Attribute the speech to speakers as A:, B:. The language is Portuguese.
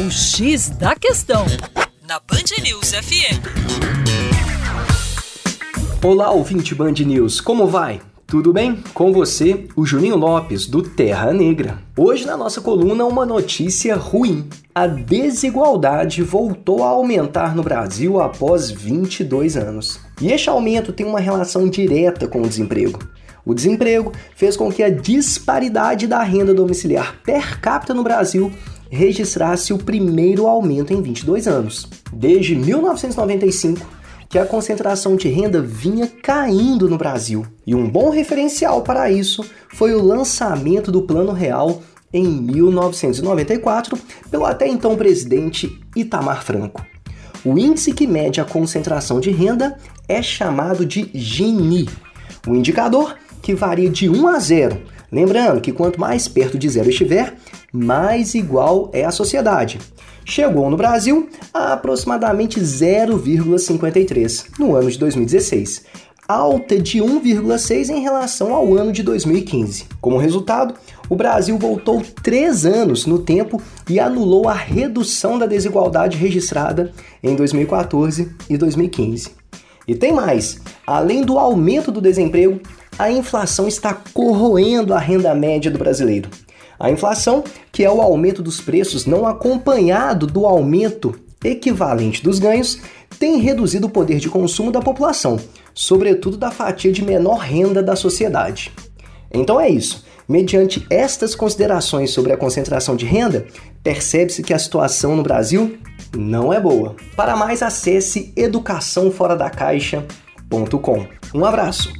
A: O X da Questão, na Band News FM.
B: Olá, ouvinte Band News, como vai? Tudo bem? Com você, o Juninho Lopes, do Terra Negra. Hoje, na nossa coluna, uma notícia ruim. A desigualdade voltou a aumentar no Brasil após 22 anos. E este aumento tem uma relação direta com o desemprego. O desemprego fez com que a disparidade da renda domiciliar per capita no Brasil registrasse o primeiro aumento em 22 anos. Desde 1995, que a concentração de renda vinha caindo no Brasil. E um bom referencial para isso foi o lançamento do Plano Real em 1994 pelo até então presidente Itamar Franco. O índice que mede a concentração de renda é chamado de Gini. O indicador que varia de 1 a 0. Lembrando que quanto mais perto de zero estiver, mais igual é a sociedade. Chegou no Brasil a aproximadamente 0,53 no ano de 2016, alta de 1,6 em relação ao ano de 2015. Como resultado, o Brasil voltou três anos no tempo e anulou a redução da desigualdade registrada em 2014 e 2015. E tem mais: além do aumento do desemprego, a inflação está corroendo a renda média do brasileiro. A inflação, que é o aumento dos preços não acompanhado do aumento equivalente dos ganhos, tem reduzido o poder de consumo da população, sobretudo da fatia de menor renda da sociedade. Então é isso. Mediante estas considerações sobre a concentração de renda, percebe-se que a situação no Brasil não é boa. Para mais, acesse educaçãoforadacaixa.com. Um abraço!